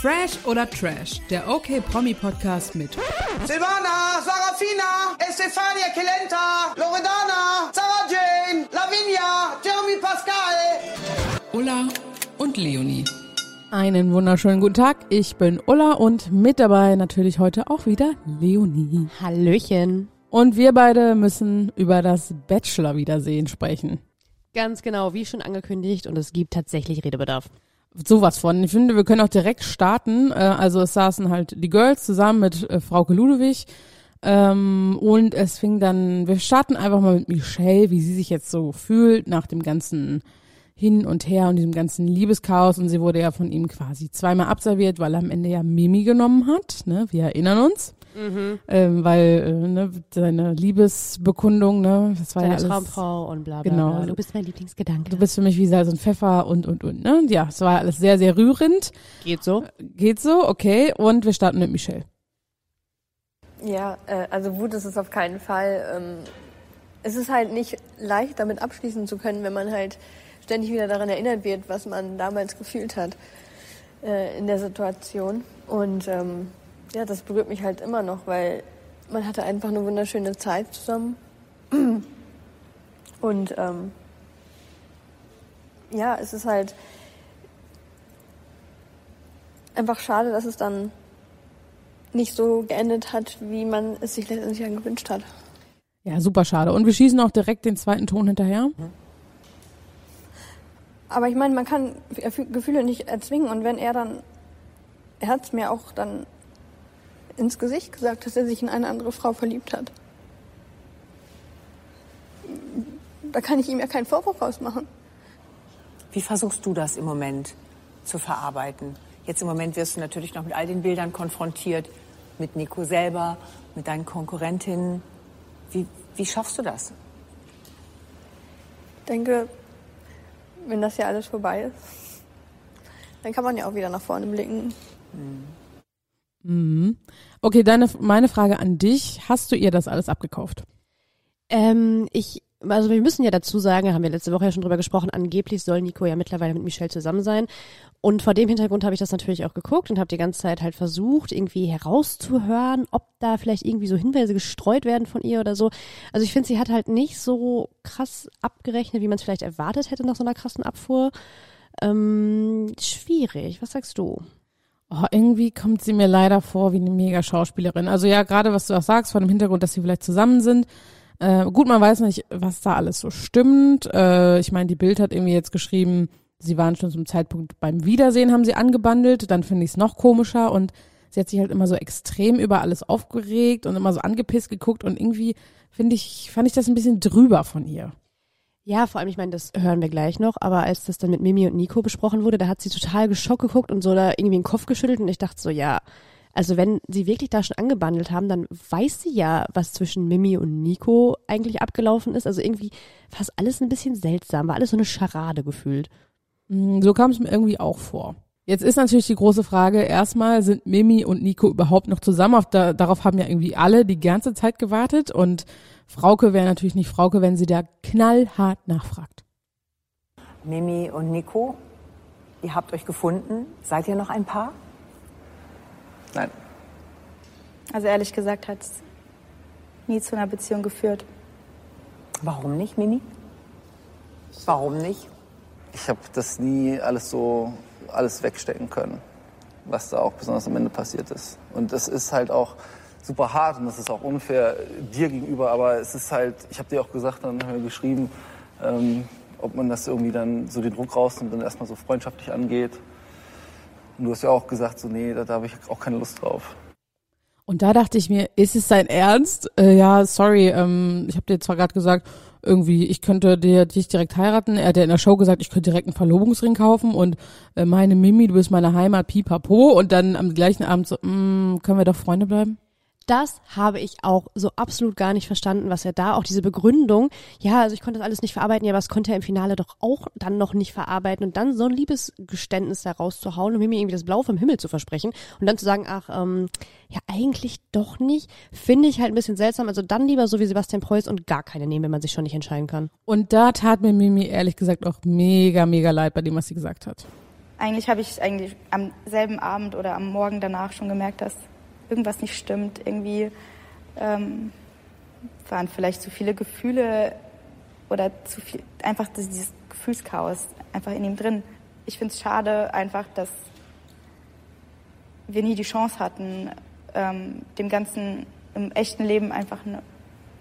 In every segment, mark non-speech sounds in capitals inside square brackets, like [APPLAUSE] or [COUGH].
Fresh oder Trash, der OK Promi Podcast mit Silvana, Sarafina, Estefania Kelenta, Loredana, Sarah Jane, Lavinia, Jeremy Pascal. Ulla und Leonie. Einen wunderschönen guten Tag. Ich bin Ulla und mit dabei natürlich heute auch wieder Leonie. Hallöchen. Und wir beide müssen über das Bachelor-Wiedersehen sprechen. Ganz genau, wie schon angekündigt und es gibt tatsächlich Redebedarf. Sowas von. Ich finde, wir können auch direkt starten. Äh, Also es saßen halt die Girls zusammen mit äh, Frauke Ludewig. Ähm, und es fing dann, wir starten einfach mal mit Michelle, wie sie sich jetzt so fühlt nach dem ganzen Hin und Her und diesem ganzen Liebeschaos. Und sie wurde ja von ihm quasi zweimal abserviert, weil er am Ende ja Mimi genommen hat. Ne? Wir erinnern uns. Ähm, weil äh, ne, seine Liebesbekundung, ne, das war Deine ja alles, Traumfrau und bla bla Genau. bla. Du bist mein Lieblingsgedanke. Du bist für mich wie Salz und Pfeffer und und und. Ne? Ja, es war alles sehr sehr rührend. Geht so. Geht so, okay. Und wir starten mit Michelle. Ja, äh, also Wut ist es auf keinen Fall. Ähm, es ist halt nicht leicht, damit abschließen zu können, wenn man halt ständig wieder daran erinnert wird, was man damals gefühlt hat äh, in der Situation. Und ähm, ja, das berührt mich halt immer noch, weil man hatte einfach eine wunderschöne Zeit zusammen. [CLEARS THROAT] Und ähm, ja, es ist halt einfach schade, dass es dann nicht so geendet hat, wie man es sich letztendlich dann gewünscht hat. Ja, super schade. Und wir schießen auch direkt den zweiten Ton hinterher. Aber ich meine, man kann Gefühl- Gefühle nicht erzwingen und wenn er dann, er hat es mir auch dann ins Gesicht gesagt, dass er sich in eine andere Frau verliebt hat. Da kann ich ihm ja keinen Vorwurf rausmachen. Wie versuchst du das im Moment zu verarbeiten? Jetzt im Moment wirst du natürlich noch mit all den Bildern konfrontiert, mit Nico selber, mit deinen Konkurrentinnen. Wie, wie schaffst du das? Ich denke, wenn das ja alles vorbei ist, dann kann man ja auch wieder nach vorne blicken. Mhm. Okay, deine, meine Frage an dich. Hast du ihr das alles abgekauft? Ähm, ich, also wir müssen ja dazu sagen, haben wir letzte Woche ja schon drüber gesprochen, angeblich soll Nico ja mittlerweile mit Michelle zusammen sein. Und vor dem Hintergrund habe ich das natürlich auch geguckt und habe die ganze Zeit halt versucht, irgendwie herauszuhören, ob da vielleicht irgendwie so Hinweise gestreut werden von ihr oder so. Also ich finde, sie hat halt nicht so krass abgerechnet, wie man es vielleicht erwartet hätte nach so einer krassen Abfuhr. Ähm, schwierig. Was sagst du? Oh, irgendwie kommt sie mir leider vor wie eine mega Schauspielerin. Also ja, gerade was du auch sagst, von dem Hintergrund, dass sie vielleicht zusammen sind. Äh, gut, man weiß nicht, was da alles so stimmt. Äh, ich meine, die Bild hat irgendwie jetzt geschrieben, sie waren schon zum Zeitpunkt beim Wiedersehen, haben sie angebandelt. Dann finde ich es noch komischer und sie hat sich halt immer so extrem über alles aufgeregt und immer so angepisst geguckt und irgendwie finde ich, fand ich das ein bisschen drüber von ihr. Ja, vor allem, ich meine, das hören wir gleich noch, aber als das dann mit Mimi und Nico besprochen wurde, da hat sie total geschockt geguckt und so da irgendwie den Kopf geschüttelt und ich dachte so, ja, also wenn sie wirklich da schon angebandelt haben, dann weiß sie ja, was zwischen Mimi und Nico eigentlich abgelaufen ist. Also irgendwie fast alles ein bisschen seltsam, war alles so eine Scharade gefühlt. Mm, So kam es mir irgendwie auch vor. Jetzt ist natürlich die große Frage, erstmal sind Mimi und Nico überhaupt noch zusammen? Auf da, darauf haben ja irgendwie alle die ganze Zeit gewartet und Frauke wäre natürlich nicht Frauke, wenn sie da knallhart nachfragt. Mimi und Nico, ihr habt euch gefunden. Seid ihr noch ein Paar? Nein. Also ehrlich gesagt hat es nie zu einer Beziehung geführt. Warum nicht, Mimi? Warum nicht? Ich habe das nie alles so alles wegstecken können, was da auch besonders am Ende passiert ist. Und das ist halt auch super hart und das ist auch unfair dir gegenüber, aber es ist halt, ich habe dir auch gesagt, dann haben wir geschrieben, ähm, ob man das irgendwie dann so den Druck rausnimmt und erstmal so freundschaftlich angeht. Und du hast ja auch gesagt, so nee, da, da habe ich auch keine Lust drauf. Und da dachte ich mir, ist es sein Ernst? Äh, ja, sorry, ähm, ich habe dir zwar gerade gesagt, irgendwie, ich könnte dir dich direkt heiraten. Er hat ja in der Show gesagt, ich könnte direkt einen Verlobungsring kaufen und äh, meine Mimi, du bist meine Heimat, pipapo. Und dann am gleichen Abend so, mm, können wir doch Freunde bleiben? Das habe ich auch so absolut gar nicht verstanden, was er da auch diese Begründung, ja, also ich konnte das alles nicht verarbeiten, ja, aber das konnte er im Finale doch auch dann noch nicht verarbeiten und dann so ein Liebesgeständnis da rauszuhauen und mir irgendwie das Blau vom Himmel zu versprechen und dann zu sagen, ach, ähm, ja, eigentlich doch nicht, finde ich halt ein bisschen seltsam. Also dann lieber so wie Sebastian Preuß und gar keine nehmen, wenn man sich schon nicht entscheiden kann. Und da tat mir Mimi ehrlich gesagt auch mega, mega leid bei dem, was sie gesagt hat. eigentlich habe ich eigentlich am selben Abend oder am Morgen danach schon gemerkt, dass irgendwas nicht stimmt. Irgendwie ähm, waren vielleicht zu viele Gefühle oder zu viel, einfach dieses Gefühlschaos einfach in ihm drin. Ich finde es schade einfach, dass wir nie die Chance hatten, ähm, dem Ganzen im echten Leben einfach eine,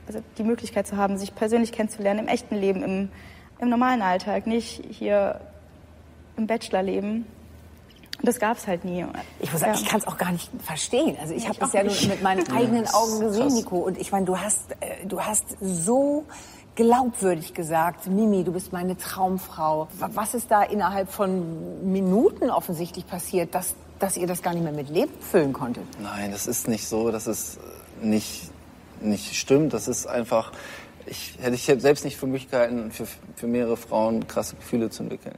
also die Möglichkeit zu haben, sich persönlich kennenzulernen, im echten Leben, im, im normalen Alltag, nicht hier im Bachelorleben. Und das gab es halt nie. Ich muss sagen, Ja. ich kann es auch gar nicht verstehen. Also ich Ja, habe das auch ja nur nicht. mit meinen [LAUGHS] eigenen Augen gesehen. Nico. Und ich meine, du hast, äh, du hast so glaubwürdig gesagt, Mimi, du bist meine Traumfrau. Wa- Was ist da innerhalb von Minuten offensichtlich passiert, dass, dass ihr das gar nicht mehr mit Leben füllen konntet? Nein, das ist nicht so, dass es äh, nicht, nicht stimmt. Das ist einfach, ich hätte ich selbst nicht für möglich gehalten, für, für mehrere Frauen krasse Gefühle zu entwickeln.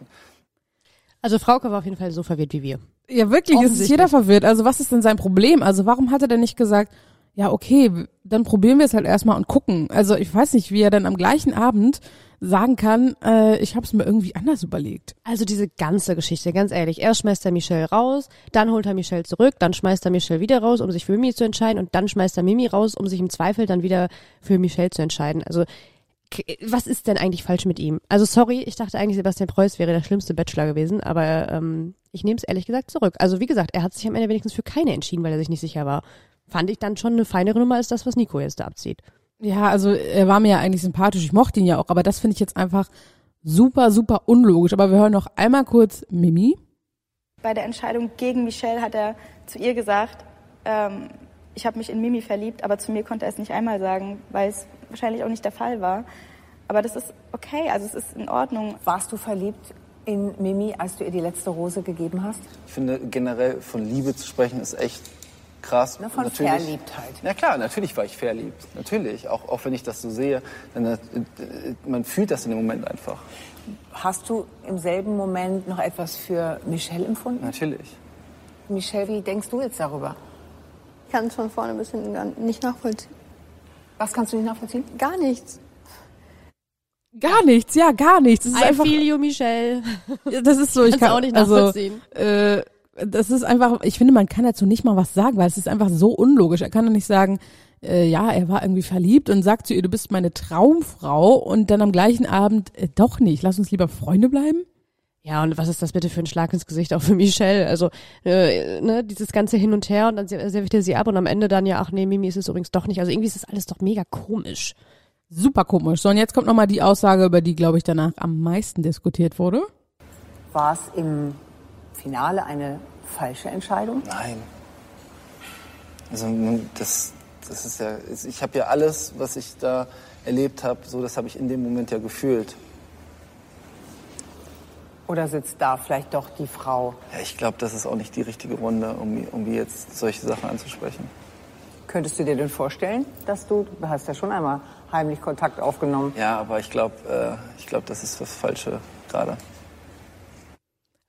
Also Frauke war auf jeden Fall so verwirrt wie wir. Ja, wirklich, es ist jeder verwirrt. Also was ist denn sein Problem? Also warum hat er denn nicht gesagt, ja, okay, dann probieren wir es halt erstmal und gucken. Also ich weiß nicht, wie er dann am gleichen Abend sagen kann, äh, ich habe es mir irgendwie anders überlegt. Also diese ganze Geschichte, ganz ehrlich. Erst schmeißt er Michelle raus, dann holt er Michelle zurück, dann schmeißt er Michelle wieder raus, um sich für Mimi zu entscheiden und dann schmeißt er Mimi raus, um sich im Zweifel dann wieder für Michelle zu entscheiden. Also was ist denn eigentlich falsch mit ihm? Also sorry, ich dachte eigentlich, Sebastian Preuß wäre der schlimmste Bachelor gewesen, aber ähm, ich nehme es ehrlich gesagt zurück. Also wie gesagt, er hat sich am Ende wenigstens für keine entschieden, weil er sich nicht sicher war. Fand ich dann schon eine feinere Nummer als das, was Nico jetzt da abzieht. Ja, also er war mir ja eigentlich sympathisch, ich mochte ihn ja auch, aber das finde ich jetzt einfach super, super unlogisch. Aber wir hören noch einmal kurz Mimi. Bei der Entscheidung gegen Michelle hat er zu ihr gesagt, ähm, ich habe mich in Mimi verliebt, aber zu mir konnte er es nicht einmal sagen, weil es wahrscheinlich auch nicht der Fall war. Aber das ist okay, also es ist in Ordnung. Warst du verliebt in Mimi, als du ihr die letzte Rose gegeben hast? Ich finde generell von Liebe zu sprechen ist echt krass. Ne, von Natürlich- Verliebtheit. Ja klar, natürlich war ich verliebt. Natürlich. Auch, auch wenn ich das so sehe, dann, äh, man fühlt das in dem Moment einfach. Hast du im selben Moment noch etwas für Michelle empfunden? Natürlich. Michelle, wie denkst du jetzt darüber? Ich kann es von vorne bis hinten gar nicht nachvollziehen. Was kannst du nicht nachvollziehen? Gar nichts. Gar nichts, ja, gar nichts. Das ist I einfach, feel you, Michelle. das ist so, ich kann auch nicht also, nachvollziehen. Äh, das ist einfach, ich finde, man kann dazu nicht mal was sagen, weil es ist einfach so unlogisch. Er kann doch nicht sagen, äh, ja, er war irgendwie verliebt und sagt zu ihr, du bist meine Traumfrau und dann am gleichen Abend, äh, doch nicht, lass uns lieber Freunde bleiben. Ja, und was ist das bitte für ein Schlag ins Gesicht auch für Michelle? Also, äh, ne, dieses ganze Hin und Her und dann serviert er sie ab und am Ende dann ja, ach nee, Mimi ist es übrigens doch nicht. Also irgendwie ist das alles doch mega komisch. Super komisch. So, und jetzt kommt nochmal die Aussage, über die, glaube ich, danach am meisten diskutiert wurde. War es im Finale eine falsche Entscheidung? Nein. Also nun, das, das ist ja, ich habe ja alles, was ich da erlebt habe, so das habe ich in dem Moment ja gefühlt. Oder sitzt da vielleicht doch die Frau? Ja, ich glaube, das ist auch nicht die richtige Runde, um, um jetzt solche Sachen anzusprechen. Könntest du dir denn vorstellen, dass du, du hast ja schon einmal heimlich Kontakt aufgenommen, Ja, aber ich glaube, äh, ich glaube, das ist das Falsche gerade.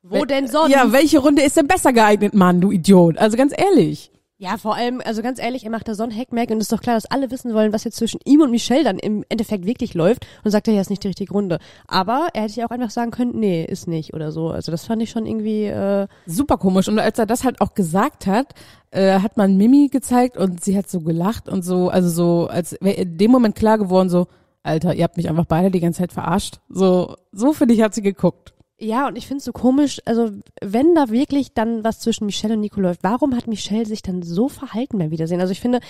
Wo denn sonst? Ja, welche Runde ist denn besser geeignet, Mann, du Idiot? Also ganz ehrlich. Ja, vor allem, also ganz ehrlich, er macht da so einen Hackmack und es ist doch klar, dass alle wissen wollen, was jetzt zwischen ihm und Michelle dann im Endeffekt wirklich läuft und sagt, er, ist nicht die richtige Runde. Aber er hätte ja auch einfach sagen können, nee, ist nicht oder so. Also das fand ich schon irgendwie, äh, Super komisch. Und als er das halt auch gesagt hat, äh, hat man Mimi gezeigt und sie hat so gelacht und so, also so, als wäre in dem Moment klar geworden, so, Alter, ihr habt mich einfach beide die ganze Zeit verarscht. So, so finde ich, hat sie geguckt. Ja, und ich finde es so komisch, also wenn da wirklich dann was zwischen Michelle und Nico läuft, warum hat Michelle sich dann so verhalten beim Wiedersehen? Also ich finde,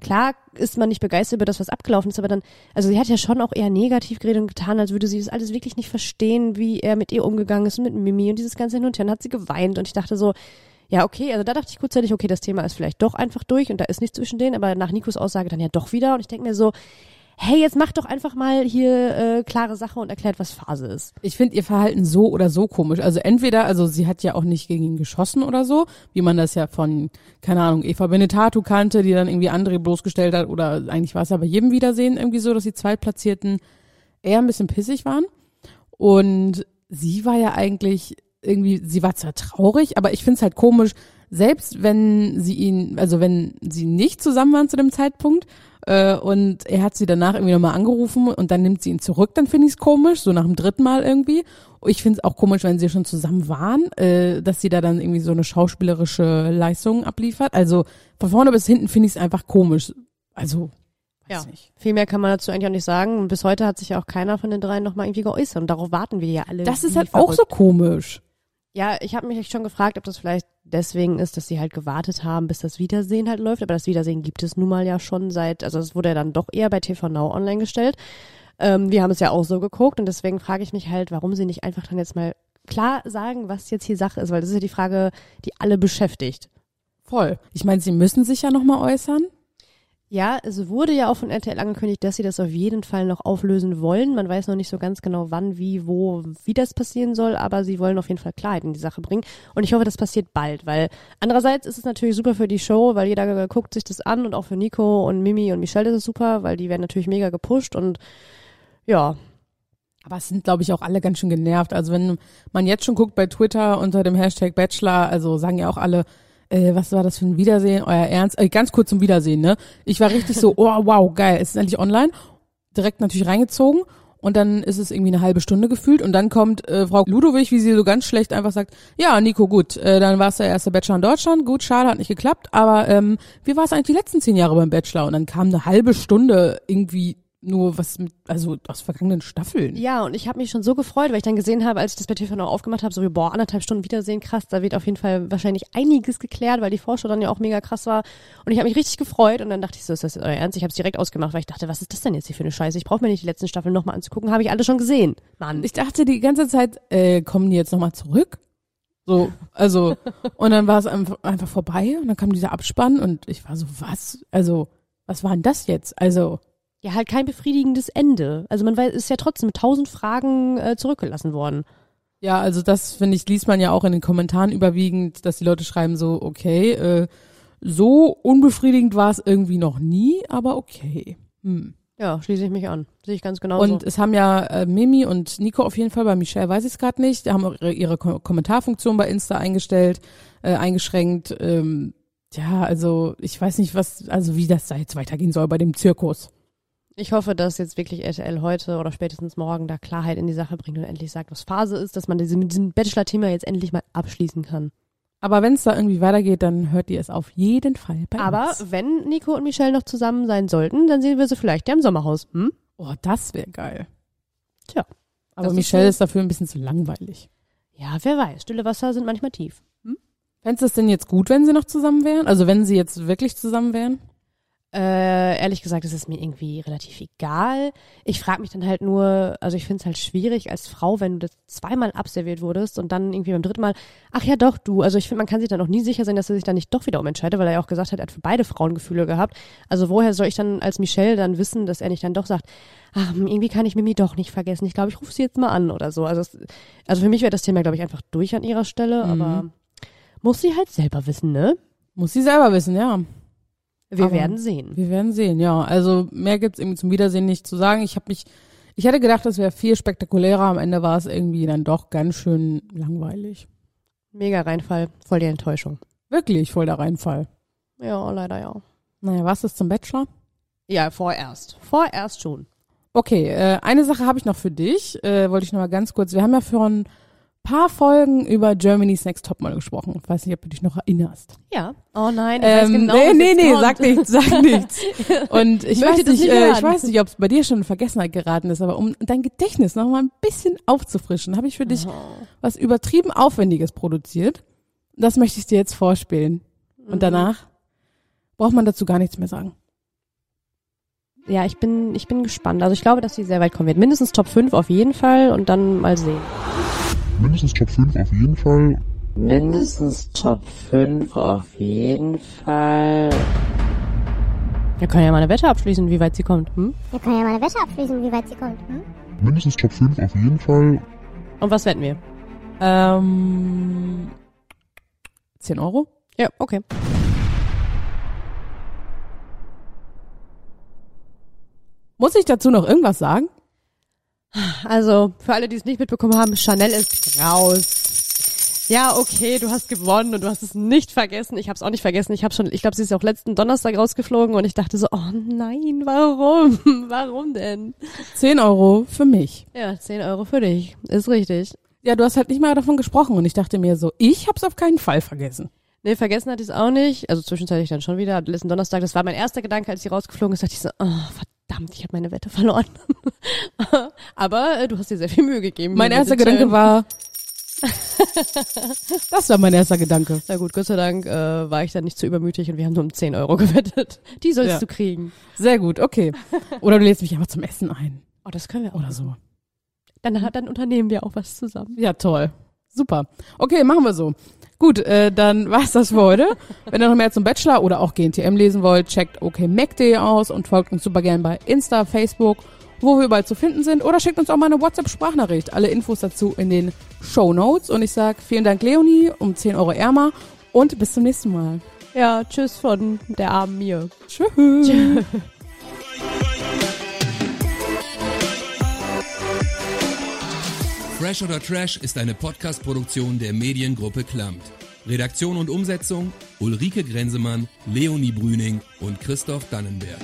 klar ist man nicht begeistert über das, was abgelaufen ist, aber dann, also sie hat ja schon auch eher negativ geredet und getan, als würde sie das alles wirklich nicht verstehen, wie er mit ihr umgegangen ist und mit Mimi und dieses ganze Hin und Her. Dann hat sie geweint und ich dachte so, ja, okay, also da dachte ich kurzzeitig, okay, das Thema ist vielleicht doch einfach durch und da ist nichts zwischen denen, aber nach Nikos Aussage dann ja doch wieder und ich denke mir so, hey, jetzt mach doch einfach mal hier äh, klare Sache und erklärt, was Phase ist. Ich finde ihr Verhalten so oder so komisch. Also entweder, also sie hat ja auch nicht gegen ihn geschossen oder so, wie man das ja von, keine Ahnung, Eva Benetatu kannte, die dann irgendwie andere bloßgestellt hat, oder eigentlich war es ja bei jedem Wiedersehen irgendwie so, dass die Zweitplatzierten eher ein bisschen pissig waren. Und sie war ja eigentlich irgendwie, sie war zwar traurig, aber ich finde es halt komisch, selbst wenn sie ihn, also wenn sie nicht zusammen waren zu dem Zeitpunkt, äh, und er hat sie danach irgendwie nochmal angerufen und dann nimmt sie ihn zurück, dann finde ich es komisch, so nach dem dritten Mal irgendwie. Ich finde es auch komisch, wenn sie schon zusammen waren, äh, dass sie da dann irgendwie so eine schauspielerische Leistung abliefert. Also von vorne bis hinten finde ich es einfach komisch. Also, Ja. nicht. Viel mehr kann man dazu eigentlich auch nicht sagen. Und bis heute hat sich ja auch keiner von den dreien nochmal irgendwie geäußert. Und darauf warten wir ja alle. Das ist halt auch so verrückt. komisch. Ja, ich habe mich schon gefragt, ob das vielleicht deswegen ist, dass sie halt gewartet haben, bis das Wiedersehen halt läuft. Aber das Wiedersehen gibt es nun mal ja schon seit, also es wurde ja dann doch eher bei TV Now online gestellt. Ähm, wir haben es ja auch so geguckt und deswegen frage ich mich halt, warum sie nicht einfach dann jetzt mal klar sagen, was jetzt hier Sache ist, weil das ist ja die Frage, die alle beschäftigt. Voll. Ich meine, sie müssen sich ja nochmal äußern. Ja, es wurde ja auch von RTL angekündigt, dass sie das auf jeden Fall noch auflösen wollen. Man weiß noch nicht so ganz genau, wann, wie, wo, wie das passieren soll, aber sie wollen auf jeden Fall Klarheit in die Sache bringen. Und ich hoffe, das passiert bald, weil andererseits ist es natürlich super für die Show, weil jeder guckt sich das an und auch für Nico und Mimi und Michelle ist es super, weil die werden natürlich mega gepusht und ja, Aber es sind, glaube ich, auch alle ganz schön genervt. Also wenn man jetzt schon guckt bei Twitter unter dem Hashtag Bachelor, also sagen ja auch alle, äh, was war das für ein Wiedersehen, euer Ernst? Äh, ganz kurz zum Wiedersehen, ne? Ich war richtig so, [LAUGHS] oh wow, geil, es ist endlich online. Direkt natürlich reingezogen. Und dann ist es irgendwie eine halbe Stunde gefühlt und dann kommt äh, Frau Ludowig, wie sie so ganz schlecht einfach sagt, ja, Nico, gut, äh, dann war es der erste Bachelor in Deutschland, gut, schade, hat nicht geklappt, aber ähm, wie war es eigentlich die letzten zehn Jahre beim Bachelor? Und dann kam eine halbe Stunde irgendwie nur was mit, also aus vergangenen Staffeln. Ja, und ich habe mich schon so gefreut, weil ich dann gesehen habe, als ich das bei TV noch aufgemacht habe, so wie, boah, anderthalb Stunden Wiedersehen, krass, da wird auf jeden Fall wahrscheinlich einiges geklärt, weil die Vorschau dann ja auch mega krass war. Und ich habe mich richtig gefreut und dann dachte ich so, ist das jetzt euer Ernst? Ich habe es direkt ausgemacht, weil ich dachte, was ist das denn jetzt hier für eine Scheiße? Ich brauche mir nicht die letzten Staffeln nochmal anzugucken, habe ich alle schon gesehen. Mann. Ich dachte die ganze Zeit, äh, kommen die jetzt nochmal zurück? So, also, und dann war es einfach, einfach vorbei und dann kam dieser Abspann und ich war so, was? Also, was war denn das jetzt? Also, ja, halt kein befriedigendes Ende. Also man weiß, ist ja trotzdem mit tausend Fragen äh, zurückgelassen worden. ja, also das, finde ich, liest man ja auch in den Kommentaren überwiegend, dass die Leute schreiben so, okay, äh, so unbefriedigend war es irgendwie noch nie, aber okay. Hm. Ja, schließe ich mich an. Sehe ich ganz genauso. Und es haben ja äh, Mimi und Nico auf jeden Fall, bei Michelle weiß ich es gerade nicht, die haben auch ihre, ihre Ko Kommentarfunktion bei Insta eingestellt, äh, eingeschränkt. Ähm, ja, also ich weiß nicht, was, also wie das da jetzt weitergehen soll bei dem Zirkus. Ich hoffe, dass jetzt wirklich RTL heute oder spätestens morgen da Klarheit in die Sache bringt und endlich sagt, was Phase ist, dass man diese, mit diesem Bachelor-Thema jetzt endlich mal abschließen kann. Aber wenn es da irgendwie weitergeht, dann hört ihr es auf jeden Fall bei Aber uns. wenn Nico und Michelle noch zusammen sein sollten, dann sehen wir sie vielleicht ja im Sommerhaus. Hm? Oh, das wäre geil. Tja. Aber das ist Michelle so- ist dafür ein bisschen zu langweilig. Ja, wer weiß. Stille Wasser sind manchmal tief. Fändest du es denn jetzt gut, wenn sie noch zusammen wären? Also wenn sie jetzt wirklich zusammen wären? Äh, ehrlich gesagt, ist es mir irgendwie relativ egal. Ich frage mich dann halt nur, also ich finde es halt schwierig als Frau, wenn du das zweimal abserviert wurdest und dann irgendwie beim dritten Mal, ach ja doch, du. Also ich finde, man kann sich dann auch nie sicher sein, dass er sich dann nicht doch wieder umentscheidet, weil er ja auch gesagt hat, er hat für beide Frauen Gefühle gehabt. Also woher soll ich dann als Michelle dann wissen, dass er nicht dann doch sagt, ach, irgendwie kann ich Mimi doch nicht vergessen. Ich glaube, ich rufe sie jetzt mal an oder so. Also, es, also für mich wäre das Thema, glaube ich, einfach durch an ihrer Stelle, Mhm. aber muss sie halt selber wissen, ne? Muss sie selber wissen, ja. Wir Aber- werden sehen. Wir werden sehen, ja. Also mehr gibt's irgendwie zum Wiedersehen nicht zu sagen. Ich habe mich, ich hätte gedacht, das wäre viel spektakulärer. Am Ende war es irgendwie dann doch ganz schön langweilig. Mega Reinfall, voll die Enttäuschung. Wirklich voll der Reinfall. Ja, leider ja. Naja, was ist zum Bachelor? Ja, vorerst. Vorerst schon. Okay, äh, eine Sache habe ich noch für dich. Äh, wollte ich noch mal ganz kurz. Wir haben ja vor ein paar Folgen über Germany's Next Topmodel gesprochen. Ich weiß nicht, ob du dich noch erinnerst. Ja. Oh nein, ich weiß Ähm, genau, nee, nee, nee, kommt. sag nichts, sag [LAUGHS] nichts. Und ich Möchte weiß nicht, nicht äh, ich weiß nicht, ob es bei dir schon in Vergessenheit geraten ist, aber um dein Gedächtnis noch mal ein bisschen aufzufrischen, habe ich für dich Oh. was übertrieben Aufwendiges produziert. Das möchte ich dir jetzt vorspielen. Mhm. Und danach braucht man dazu gar nichts mehr sagen. Ja, ich bin, ich bin gespannt. Also ich glaube, dass sie sehr weit kommen wird. Mindestens Top 5 auf jeden Fall und dann mal sehen. Mindestens Top 5 auf jeden Fall. Mindestens Top 5 auf jeden Fall. Wir können ja mal eine Wette abschließen, wie weit sie kommt. Hm? Wir können ja mal eine Wette abschließen, wie weit sie kommt. Hm? Mindestens Top 5 auf jeden Fall. Und was wetten wir? Ähm, 10 Euro? Ja, okay. Muss ich dazu noch irgendwas sagen? Also, für alle, die es nicht mitbekommen haben, Chanel ist raus. Ja, okay, du hast gewonnen und du hast es nicht vergessen. Ich habe es auch nicht vergessen. Ich habe schon, ich glaube, sie ist auch letzten Donnerstag rausgeflogen und ich dachte so, oh nein, warum? [LAUGHS] warum denn? 10 Euro für mich. Ja, 10 Euro für dich. Ist richtig. Ja, du hast halt nicht mal davon gesprochen und ich dachte mir so, ich hab's auf keinen Fall vergessen. Nee, vergessen hatte ich es auch nicht. Also zwischenzeitlich dann schon wieder. Letzten Donnerstag, das war mein erster Gedanke, als sie rausgeflogen ist, dachte ich so, oh, verdammt, ich habe meine Wette verloren. [LAUGHS] Aber äh, du hast dir sehr viel Mühe gegeben. Mein erster Gedanke war, das war mein erster Gedanke. Na gut, Gott sei Dank äh, war ich dann nicht zu übermütig und wir haben nur um 10 Euro [LAUGHS] gewettet. Die sollst Ja. du kriegen. Sehr gut, okay. Oder du lädst mich einfach zum Essen ein. Oh, das können wir auch. Oder so. Dann, dann unternehmen wir auch was zusammen. Ja, toll. Super. Okay, machen wir so. Gut, äh, dann [LAUGHS] war's das für heute. Wenn ihr noch mehr zum Bachelor oder auch GNTM lesen wollt, checkt okmac.de aus und folgt uns super gern bei Insta, Facebook, wo wir überall zu finden sind. Oder schickt uns auch mal eine WhatsApp-Sprachnachricht. Alle Infos dazu in den Show Notes. Und ich sag vielen Dank, Leonie, um 10 Euro ärmer und bis zum nächsten Mal. Ja, tschüss von der armen mir. Tschüss. [LAUGHS] Fresh oder Trash ist eine Podcast-Produktion der Mediengruppe Klammt. Redaktion und Umsetzung Ulrike Grenzemann, Leonie Brüning und Christoph Dannenberg.